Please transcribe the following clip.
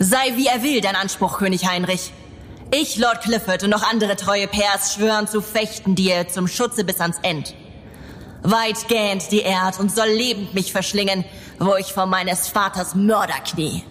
Sei wie er will, dein Anspruch, König Heinrich. Ich, Lord Clifford und noch andere treue Pairs schwören zu fechten dir zum Schutze bis ans End. Weit gähnt die Erd und soll lebend mich verschlingen, wo ich vor meines Vaters Mörder knie.